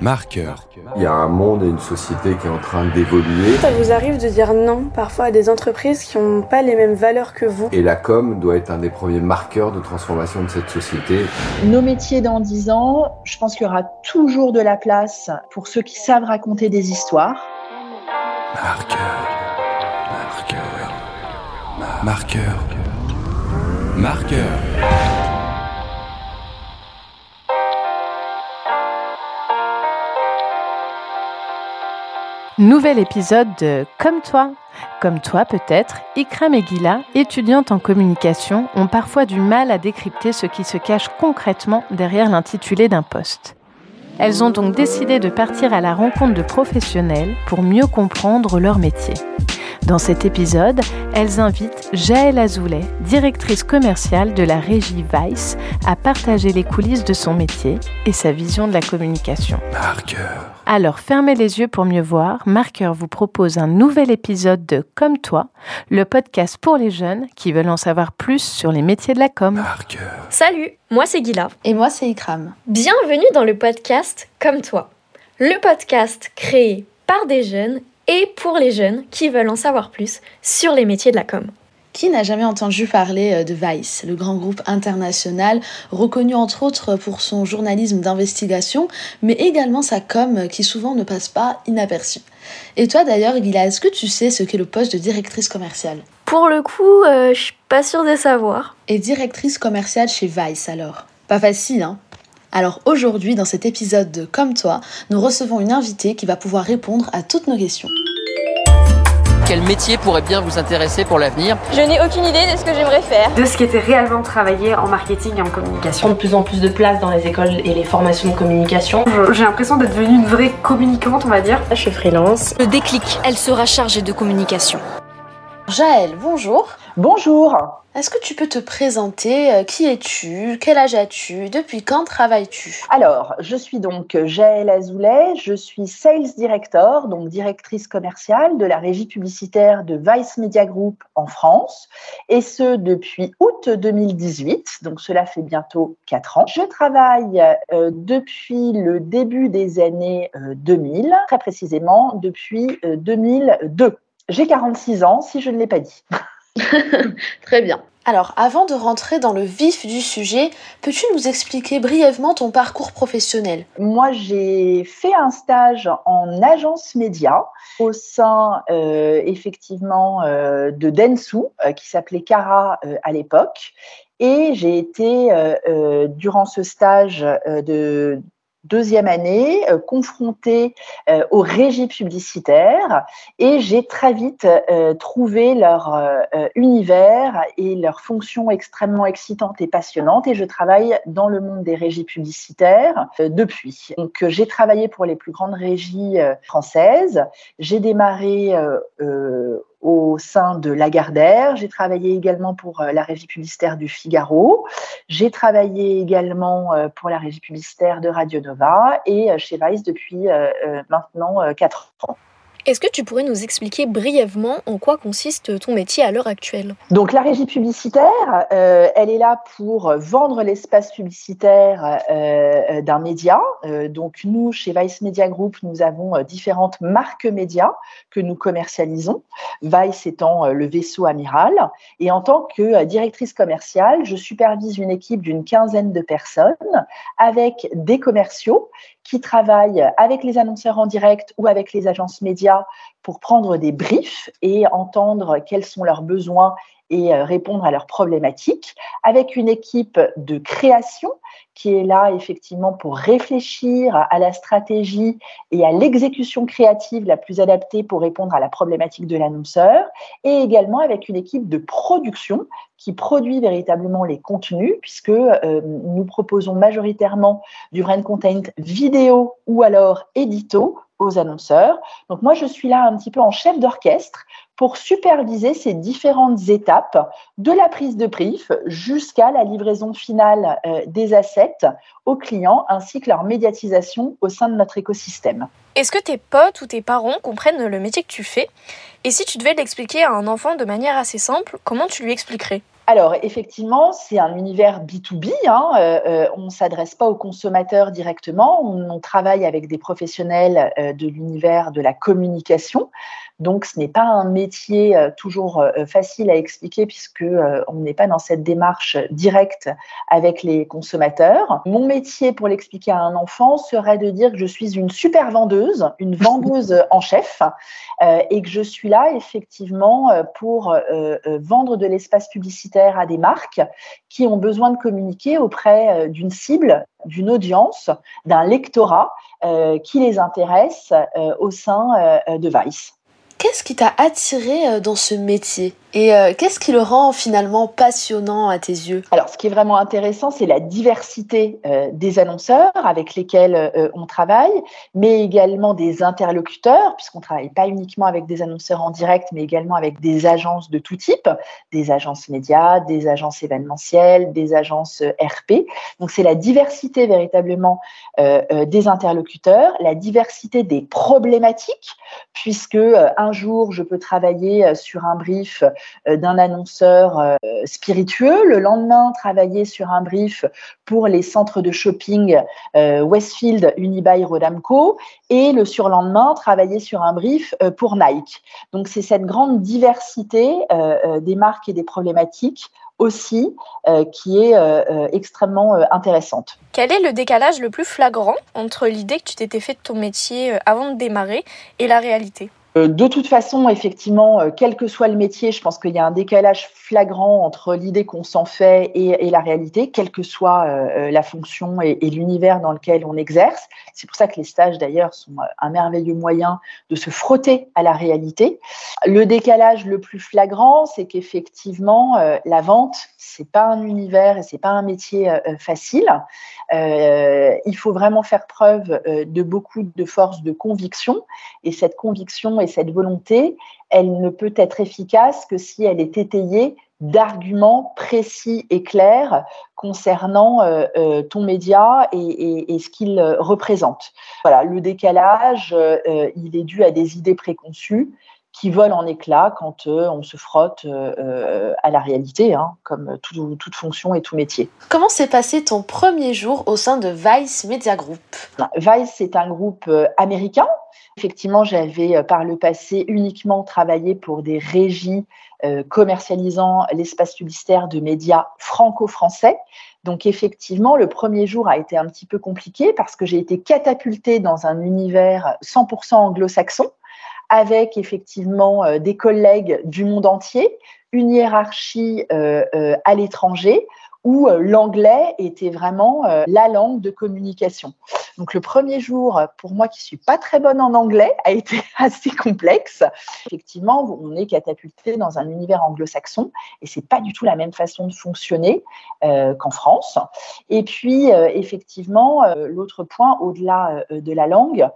Marqueur. Il y a un monde et une société qui est en train d'évoluer. Ça vous arrive de dire non parfois à des entreprises qui n'ont pas les mêmes valeurs que vous? Et la com doit être un des premiers marqueurs de transformation de cette société. Nos métiers dans 10 ans, je pense qu'il y aura toujours de la place pour ceux qui savent raconter des histoires. Marqueur. Marqueur. Marqueur. Marqueur. Nouvel épisode de Comme toi. Comme toi peut-être, Ikram et Gila, étudiantes en communication, ont parfois du mal à décrypter ce qui se cache concrètement derrière l'intitulé d'un poste. Elles ont donc décidé de partir à la rencontre de professionnels pour mieux comprendre leur métier. Dans cet épisode, elles invitent Jaël Azoulay, directrice commerciale de la régie Vice, à partager les coulisses de son métier et sa vision de la communication. Marqueur. Alors fermez les yeux pour mieux voir, Marqueur vous propose un nouvel épisode de Comme toi, le podcast pour les jeunes qui veulent en savoir plus sur les métiers de la com. Marqueur. Salut, moi c'est Gila. Et moi, c'est Ikram. Bienvenue dans le podcast Comme toi. Le podcast créé par des jeunes et pour les jeunes qui veulent en savoir plus sur les métiers de la com. Qui n'a jamais entendu parler euh, de Vice, le grand groupe international reconnu entre autres pour son journalisme d'investigation, mais également sa com euh, qui souvent ne passe pas inaperçue. Et toi d'ailleurs, Gila, est-ce que tu sais ce qu'est le poste de directrice commerciale? Pour le coup, euh, je suis pas sûre de savoir. Et directrice commerciale chez Vice alors? Pas facile, hein? Alors aujourd'hui, dans cet épisode de Comme toi, nous recevons une invitée qui va pouvoir répondre à toutes nos questions. Quel métier pourrait bien vous intéresser pour l'avenir? Je n'ai aucune idée de ce que j'aimerais faire. de ce qui était réellement travaillé en marketing et en communication. de plus en plus de place dans les écoles et les formations de communication. J'ai l'impression d'être devenue une vraie communicante, on va dire. Je suis freelance. Le déclic, elle sera chargée de communication. Jaël, bonjour. Bonjour, Est-ce que tu peux te présenter Euh, Qui es-tu Quel âge as-tu Depuis quand travailles-tu? Alors je suis donc Jaël Azoulay, je suis Sales Director, donc directrice commerciale de la régie publicitaire de Vice Media Group en France, et ce depuis août 2018, donc cela fait bientôt quatre ans. Je travaille euh, depuis le début des années euh, 2000, très précisément depuis euh, 2002. J'ai 46 ans, si je ne l'ai pas dit. Très bien. Alors, avant de rentrer dans le vif du sujet, peux-tu nous expliquer brièvement ton parcours professionnel? Moi, j'ai fait un stage en agence média au sein euh, effectivement euh, de Densu, euh, qui s'appelait Cara euh, à l'époque. Et j'ai été, euh, euh, durant ce stage euh, de deuxième année, euh, confrontée euh, aux régies publicitaires et j'ai très vite euh, trouvé leur univers et leur fonction extrêmement excitante et passionnante et je travaille dans le monde des régies publicitaires depuis. Donc j'ai travaillé pour les plus grandes régies françaises. J'ai démarré au sein de Lagardère. J'ai travaillé également pour euh, la régie publicitaire du Figaro. J'ai travaillé également euh, pour la régie publicitaire de Radio Nova et euh, chez Vice depuis maintenant euh, quatre ans. Est-ce que tu pourrais nous expliquer brièvement en quoi consiste ton métier à l'heure actuelle? Donc la régie publicitaire, euh, elle est là pour vendre l'espace publicitaire euh, d'un média. Euh, donc nous, chez Vice Media Group, nous avons euh, différentes marques médias que nous commercialisons, Vice étant euh, le vaisseau amiral. Et en tant que euh, directrice commerciale, je supervise une équipe d'une quinzaine de personnes avec des commerciaux qui travaillent avec les annonceurs en direct ou avec les agences médias pour prendre des briefs et entendre quels sont leurs besoins et euh, répondre à leurs problématiques, avec une équipe de création qui est là effectivement pour réfléchir à la stratégie et à l'exécution créative la plus adaptée pour répondre à la problématique de l'annonceur, et également avec une équipe de production qui produit véritablement les contenus, puisque euh, nous proposons majoritairement du brand content vidéo ou alors édito aux annonceurs. Donc moi, je suis là un petit peu en chef d'orchestre pour superviser ces différentes étapes de la prise de brief jusqu'à la livraison finale euh, des assets aux clients ainsi que leur médiatisation au sein de notre écosystème. Est-ce que tes potes ou tes parents comprennent le métier que tu fais? Et si tu devais l'expliquer à un enfant de manière assez simple, comment tu lui expliquerais? Alors, effectivement, c'est un univers B2B. Hein, euh, euh, on ne s'adresse pas aux consommateurs directement. On, on travaille avec des professionnels euh, de l'univers de la communication. Donc, ce n'est pas un métier euh, toujours facile à expliquer puisque on n'est pas dans cette démarche directe avec les consommateurs. Mon métier, pour l'expliquer à un enfant, serait de dire que je suis une super vendeuse, une vendeuse en chef, et que je suis là effectivement pour vendre de l'espace publicitaire à des marques qui ont besoin de communiquer auprès d'une cible, d'une audience, d'un lectorat qui les intéresse au sein de Vice. Qu'est-ce qui t'a attiré dans ce métier? Et euh, qu'est-ce qui le rend finalement passionnant à tes yeux? Alors, ce qui est vraiment intéressant, c'est la diversité euh, des annonceurs avec lesquels euh, on travaille, mais également des interlocuteurs, puisqu'on travaille pas uniquement avec des annonceurs en direct, mais également avec des agences de tout type, des agences médias, des agences événementielles, des agences RP. Donc, c'est la diversité véritablement des interlocuteurs, la diversité des problématiques, puisque un jour, je peux travailler sur un brief d'un annonceur euh, spiritueux. Le lendemain, travailler sur un brief pour les centres de shopping euh, Westfield, Unibail, Rodamco. Et le surlendemain, travailler sur un brief pour Nike. Donc, c'est cette grande diversité des marques et des problématiques aussi qui est extrêmement intéressante. Quel est le décalage le plus flagrant entre l'idée que tu t'étais fait de ton métier avant de démarrer et la réalité? euh, de toute façon, effectivement, euh, quel que soit le métier, je pense qu'il y a un décalage flagrant entre l'idée qu'on s'en fait et, la réalité, quelle que soit euh, la fonction et, l'univers dans lequel on exerce. C'est pour ça que les stages, d'ailleurs, sont un merveilleux moyen de se frotter à la réalité. Le décalage le plus flagrant, c'est qu'effectivement, la vente, c'est pas un univers et c'est pas un métier facile. il faut vraiment faire preuve de beaucoup de force de conviction, et cette conviction et cette volonté, elle ne peut être efficace que si elle est étayée d'arguments précis et clairs concernant euh, euh, ton média et, ce qu'il représente. Voilà, le décalage, euh, il est dû à des idées préconçues qui volent en éclats quand on se frotte à la réalité, hein, comme toute fonction et tout métier. Comment s'est passé ton premier jour au sein de Vice Media Group? Vice, c'est un groupe américain Effectivement, j'avais euh, par le passé uniquement travaillé pour des régies euh, commercialisant l'espace publicitaire de médias franco-français. Donc effectivement, le premier jour a été un petit peu compliqué parce que j'ai été catapultée dans un univers 100% anglo-saxon avec effectivement euh, des collègues du monde entier, une hiérarchie à l'étranger où l'anglais était vraiment la langue de communication. Donc le premier jour, pour moi qui suis pas très bonne en anglais, a été assez complexe. Effectivement, on est catapulté dans un univers anglo-saxon et c'est pas du tout la même façon de fonctionner euh, qu'en France. Et puis euh, effectivement, euh, l'autre point au-delà de la langue,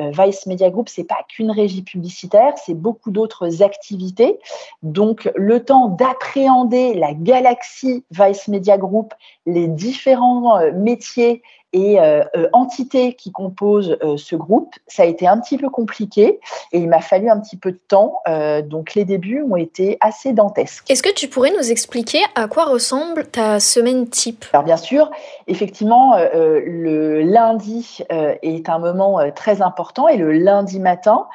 Vice Media Group, c'est pas qu'une régie publicitaire, c'est beaucoup d'autres activités. Donc, le temps d'appréhender la galaxie Vice Media Group, les différents métiers et euh, euh, entités qui composent euh, ce groupe, ça a été un petit peu compliqué et il m'a fallu un petit peu de temps. donc les débuts ont été assez dantesques. Est-ce que tu pourrais nous expliquer à quoi ressemble ta semaine type? Alors bien sûr, effectivement, le lundi est un moment très important et le lundi matin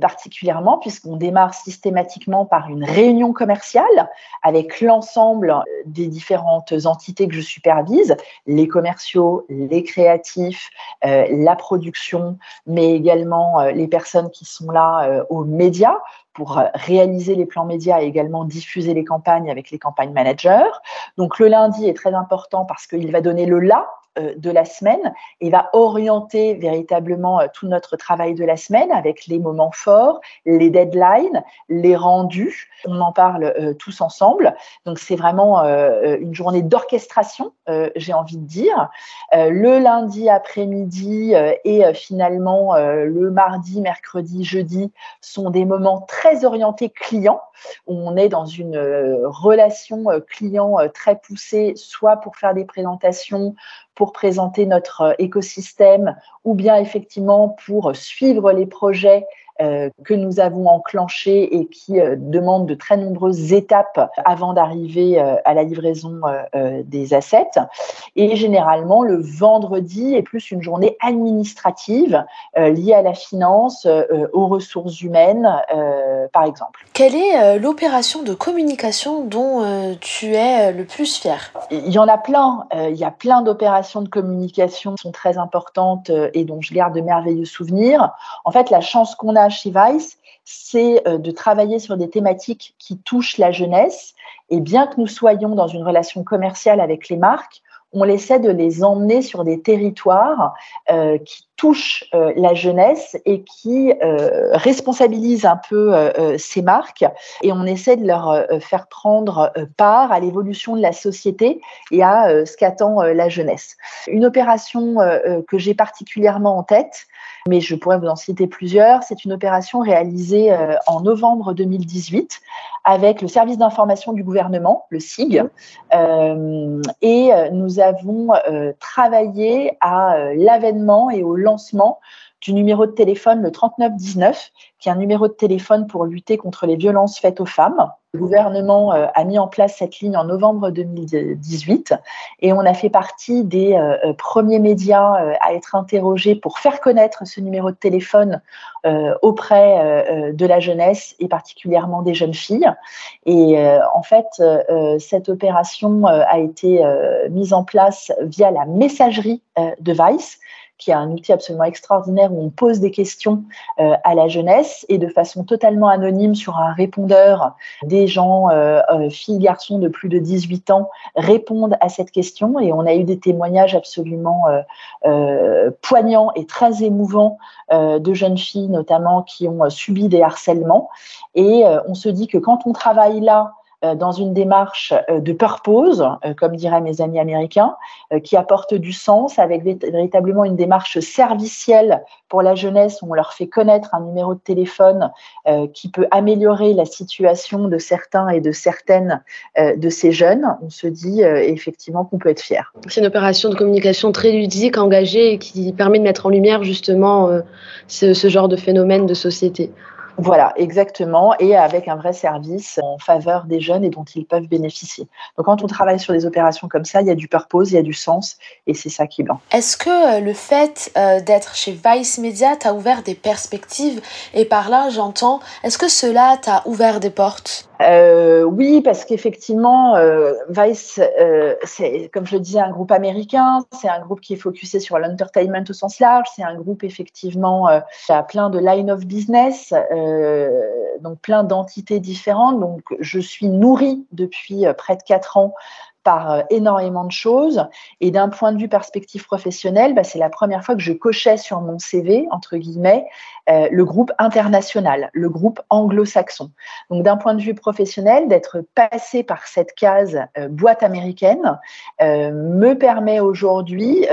particulièrement puisqu'on démarre systématiquement par une réunion commerciale avec l'ensemble des différentes entités que je supervise, les commerciaux, les créatifs, euh, la production, mais également euh, les personnes qui sont là euh, aux médias pour réaliser les plans médias et également diffuser les campagnes avec les campagnes managers. Donc le lundi est très important parce qu'il va donner le là euh, de la semaine et va orienter véritablement euh, tout notre travail de la semaine avec les moments forts, les deadlines, les rendus. On en parle euh, tous ensemble. Donc c'est vraiment une journée d'orchestration, j'ai envie de dire. le lundi après-midi et finalement le mardi, mercredi, jeudi sont des moments très orientés clients où on est dans une relation client très poussée, soit pour faire des présentations, pour présenter notre euh, écosystème ou bien effectivement pour suivre les projets que nous avons enclenché et qui demande de très nombreuses étapes avant d'arriver à la livraison des assets. Et généralement, le vendredi est plus une journée administrative liée à la finance, aux ressources humaines, par exemple. Quelle est l'opération de communication dont tu es le plus fier? Il y en a plein. il y a plein d'opérations de communication qui sont très importantes et dont je garde de merveilleux souvenirs. En fait, la chance qu'on a chez Vice, c'est euh, de travailler sur des thématiques qui touchent la jeunesse. Et bien que nous soyons dans une relation commerciale avec les marques, on essaie de les emmener sur des territoires euh, qui touchent euh, la jeunesse et qui euh, responsabilisent un peu ces marques. Et on essaie de leur faire prendre part à l'évolution de la société et à ce qu'attend la jeunesse. Une opération que j'ai particulièrement en tête, mais je pourrais vous en citer plusieurs. C'est une opération réalisée en novembre 2018 avec le service d'information du gouvernement, le SIG, euh, et euh, nous avons euh, travaillé à l'avènement et au lancement du numéro de téléphone le 3919, qui est un numéro de téléphone pour lutter contre les violences faites aux femmes. Le gouvernement euh, a mis en place cette ligne en novembre 2018 et on a fait partie des euh, euh, premiers médias à être interrogés pour faire connaître ce numéro de téléphone auprès de la jeunesse et particulièrement des jeunes filles. Et en fait, cette opération a été mise en place via la messagerie de Vice qui est un outil absolument extraordinaire où on pose des questions euh, à la jeunesse et de façon totalement anonyme sur un répondeur, des gens, euh, euh, filles, garçons de plus de 18 ans, répondent à cette question et on a eu des témoignages absolument poignants et très émouvants de jeunes filles notamment qui ont subi des harcèlements. Et on se dit que quand on travaille là, dans une démarche euh, de purpose, euh, comme diraient mes amis américains, qui apporte du sens avec véritablement une démarche servicielle pour la jeunesse où on leur fait connaître un numéro de téléphone qui peut améliorer la situation de certains et de certaines de ces jeunes. On se dit effectivement qu'on peut être fier. C'est une opération de communication très ludique, engagée et qui permet de mettre en lumière justement ce genre de phénomène de société. Voilà, exactement, et avec un vrai service en faveur des jeunes et dont ils peuvent bénéficier. Donc quand on travaille sur des opérations comme ça, il y a du purpose, il y a du sens, et c'est ça qui est blanc. Est-ce que euh, le fait euh, d'être chez Vice Media t'a ouvert des perspectives? Et par là, j'entends, est-ce que cela t'a ouvert des portes? Euh, oui, parce qu'effectivement, euh, Vice, euh, c'est comme je le disais, un groupe américain. C'est un groupe qui est focusé sur l'entertainment au sens large. C'est un groupe effectivement qui a plein de line of business, donc plein d'entités différentes. Donc, je suis nourrie depuis près de quatre ans par euh, énormément de choses. Et d'un point de vue perspective professionnelle, bah, c'est la première fois que je cochais sur mon CV, entre guillemets, euh, le groupe international, le groupe anglo-saxon. Donc d'un point de vue professionnel, d'être passé par cette case euh, boîte américaine me permet aujourd'hui,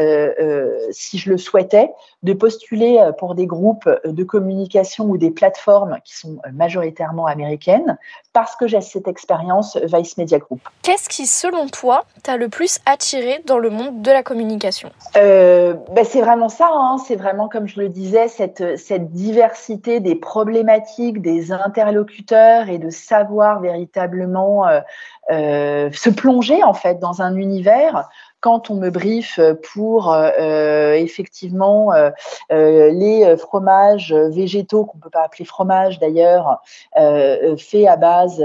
si je le souhaitais, de postuler pour des groupes de communication ou des plateformes qui sont majoritairement américaines, parce que j'ai cette expérience Vice Media Group. Qu'est-ce qui, selon toi, t'a le plus attiré dans le monde de la communication? Euh, ben C'est vraiment ça, hein. c'est vraiment, comme je le disais, cette, cette diversité des problématiques, des interlocuteurs et de savoir véritablement euh, euh, se plonger en fait dans un univers quand on me briefe pour euh, effectivement euh, euh, les fromages végétaux, qu'on ne peut pas appeler fromage d'ailleurs, faits à base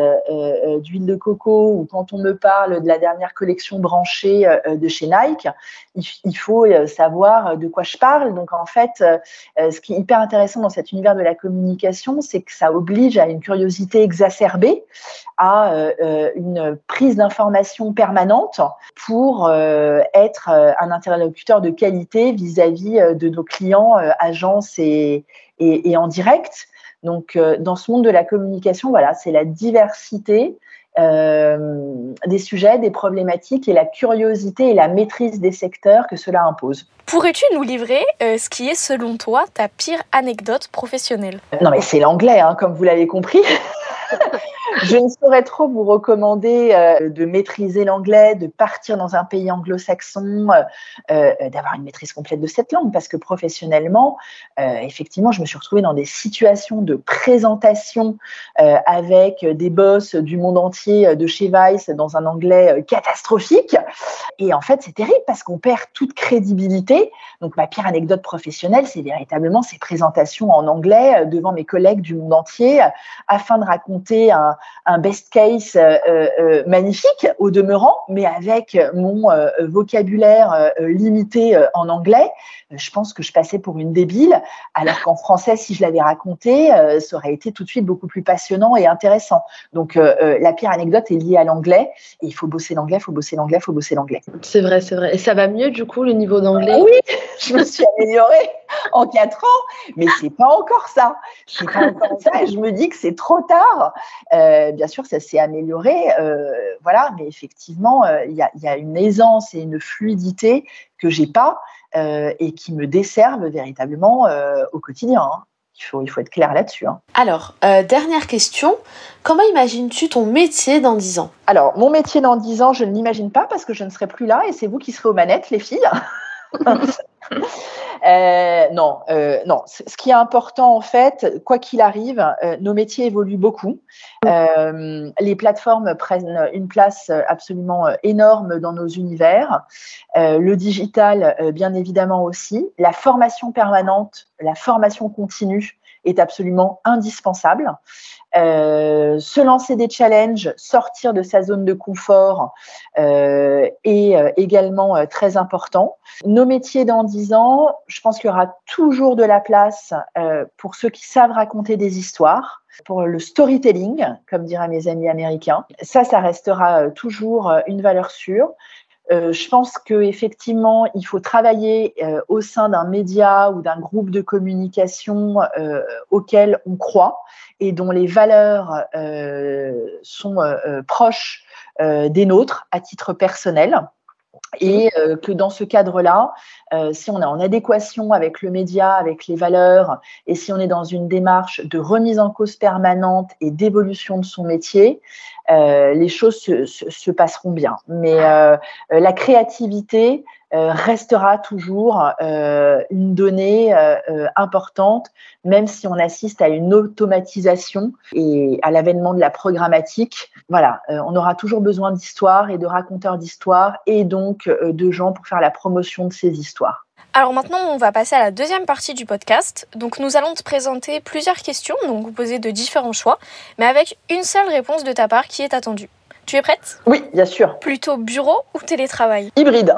d'huile de coco, ou quand on me parle de la dernière collection branchée de chez Nike, il, faut savoir de quoi je parle. Donc en fait, ce qui est hyper intéressant dans cet univers de la communication, c'est que ça oblige à une curiosité exacerbée, à une prise d'information permanente pour être euh, un interlocuteur de qualité vis-à-vis euh, de nos clients, agences et, et, en direct. Donc, dans ce monde de la communication, voilà, c'est la diversité des sujets, des problématiques et la curiosité et la maîtrise des secteurs que cela impose. Pourrais-tu nous livrer ce qui est selon toi ta pire anecdote professionnelle? Non mais c'est l'anglais, hein, comme vous l'avez compris. je ne saurais trop vous recommander euh, de maîtriser l'anglais, de partir dans un pays anglo-saxon, euh, euh, d'avoir une maîtrise complète de cette langue, parce que professionnellement, effectivement, je me suis retrouvée dans des situations de présentation avec des boss du monde entier de chez Vice dans un anglais catastrophique. Et en fait, c'est terrible parce qu'on perd toute crédibilité. Donc, ma pire anecdote professionnelle, c'est véritablement ces présentations en anglais devant mes collègues du monde entier afin de raconter un, un best case euh, euh, euh, magnifique au demeurant, mais avec mon vocabulaire limité en anglais, je pense que je passais pour une débile, alors qu'en français, si je l'avais raconté, ça aurait été tout de suite beaucoup plus passionnant et intéressant. Donc la pire anecdote est liée à l'anglais, et il faut bosser l'anglais, il faut bosser l'anglais, il faut bosser l'anglais. C'est vrai, c'est vrai. Et ça va mieux du coup le niveau d'anglais? Oui, je me suis améliorée en quatre ans, mais c'est pas encore ça. C'est pas encore ça. Et je me dis que c'est trop tard. Euh, bien sûr, ça s'est amélioré, euh, voilà, mais effectivement, euh, il y, a, une aisance et une fluidité que j'ai pas et qui me desservent véritablement au quotidien. Hein. Il faut, il faut être clair là-dessus. Hein. Alors, dernière question. Comment imagines-tu ton métier dans 10 ans? Alors, mon métier dans 10 ans, je ne l'imagine pas parce que je ne serai plus là et c'est vous qui serez aux manettes, les filles. Euh, non, euh, non. Ce qui est important en fait, quoi qu'il arrive, euh, nos métiers évoluent beaucoup. les plateformes prennent une place absolument énorme dans nos univers. le digital, bien évidemment aussi. La formation permanente, la formation continue est absolument indispensable. Euh, se lancer des challenges, sortir de sa zone de confort euh, est euh, également très important. Nos métiers dans 10 ans, je pense qu'il y aura toujours de la place pour ceux qui savent raconter des histoires, pour le storytelling, comme diraient mes amis américains. Ça, ça restera toujours une valeur sûre. Euh, je pense qu'effectivement, il faut travailler euh, au sein d'un média ou d'un groupe de communication euh, auquel on croit et dont les valeurs sont proches des nôtres à titre personnel et euh, que dans ce cadre-là, euh, si on est en adéquation avec le média, avec les valeurs, et si on est dans une démarche de remise en cause permanente et d'évolution de son métier, euh, les choses se, se, passeront bien. Mais la créativité, euh, restera toujours euh, une donnée euh, importante, même si on assiste à une automatisation et à l'avènement de la programmatique. Voilà, on aura toujours besoin d'histoires et de raconteurs d'histoires et donc de gens pour faire la promotion de ces histoires. Alors maintenant, on va passer à la deuxième partie du podcast. Donc nous allons te présenter plusieurs questions, donc vous poser de différents choix, mais avec une seule réponse de ta part qui est attendue. Tu es prête? Oui, bien sûr. Plutôt bureau ou télétravail? Hybride.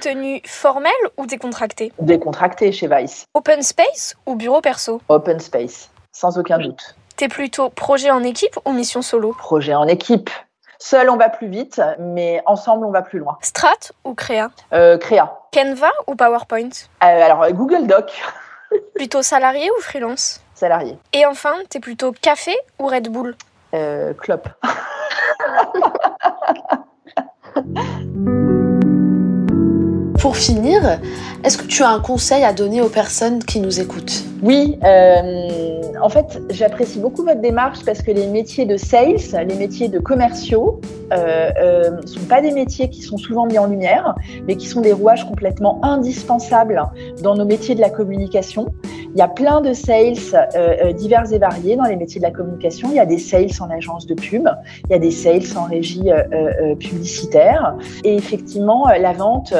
Tenue formelle ou décontractée? Décontractée chez Vice. Open space ou bureau perso? Open space, sans aucun doute. T'es plutôt projet en équipe ou mission solo? Projet en équipe. Seul, on va plus vite, mais ensemble, on va plus loin. Strat ou Créa? Euh, Créa. Canva ou PowerPoint? Euh, Alors, Google Doc. plutôt salarié ou freelance? Salarié. Et enfin, t'es plutôt café ou Red Bull? Euh, Clop. Pour finir, est-ce que tu as un conseil à donner aux personnes qui nous écoutent? Oui, euh, en fait, j'apprécie beaucoup votre démarche parce que les métiers de sales, les métiers de commerciaux, ne euh, euh, sont pas des métiers qui sont souvent mis en lumière, mais qui sont des rouages complètement indispensables dans nos métiers de la communication. Il y a plein de sales euh, divers et variés dans les métiers de la communication. Il y a des sales en agence de pub, il y a des sales en régie publicitaire. Et effectivement, la vente,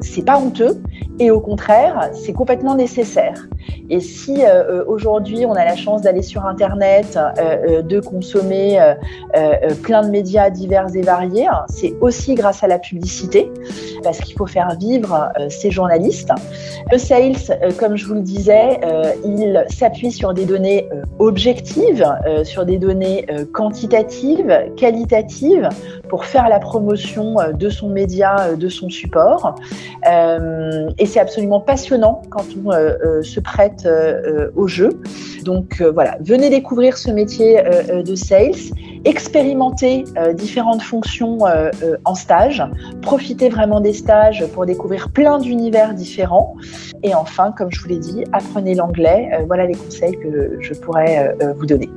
c'est pas honteux et au contraire, c'est complètement nécessaire. Et si aujourd'hui on a la chance d'aller sur Internet, de consommer plein de médias divers et variés. C'est aussi grâce à la publicité, parce qu'il faut faire vivre euh, ces journalistes. Le sales, euh, comme je vous le disais, euh, il s'appuie sur des données objectives, sur des données quantitatives, qualitatives, pour faire la promotion de son média, de son support. et c'est absolument passionnant quand on se prête au jeu. Donc voilà, venez découvrir ce métier de sales, expérimentez différentes fonctions euh, euh, en stage, profitez vraiment des stages pour découvrir plein d'univers différents. Et enfin, comme je vous l'ai dit, apprenez l'anglais. Euh, voilà les conseils que je pourrais vous donner.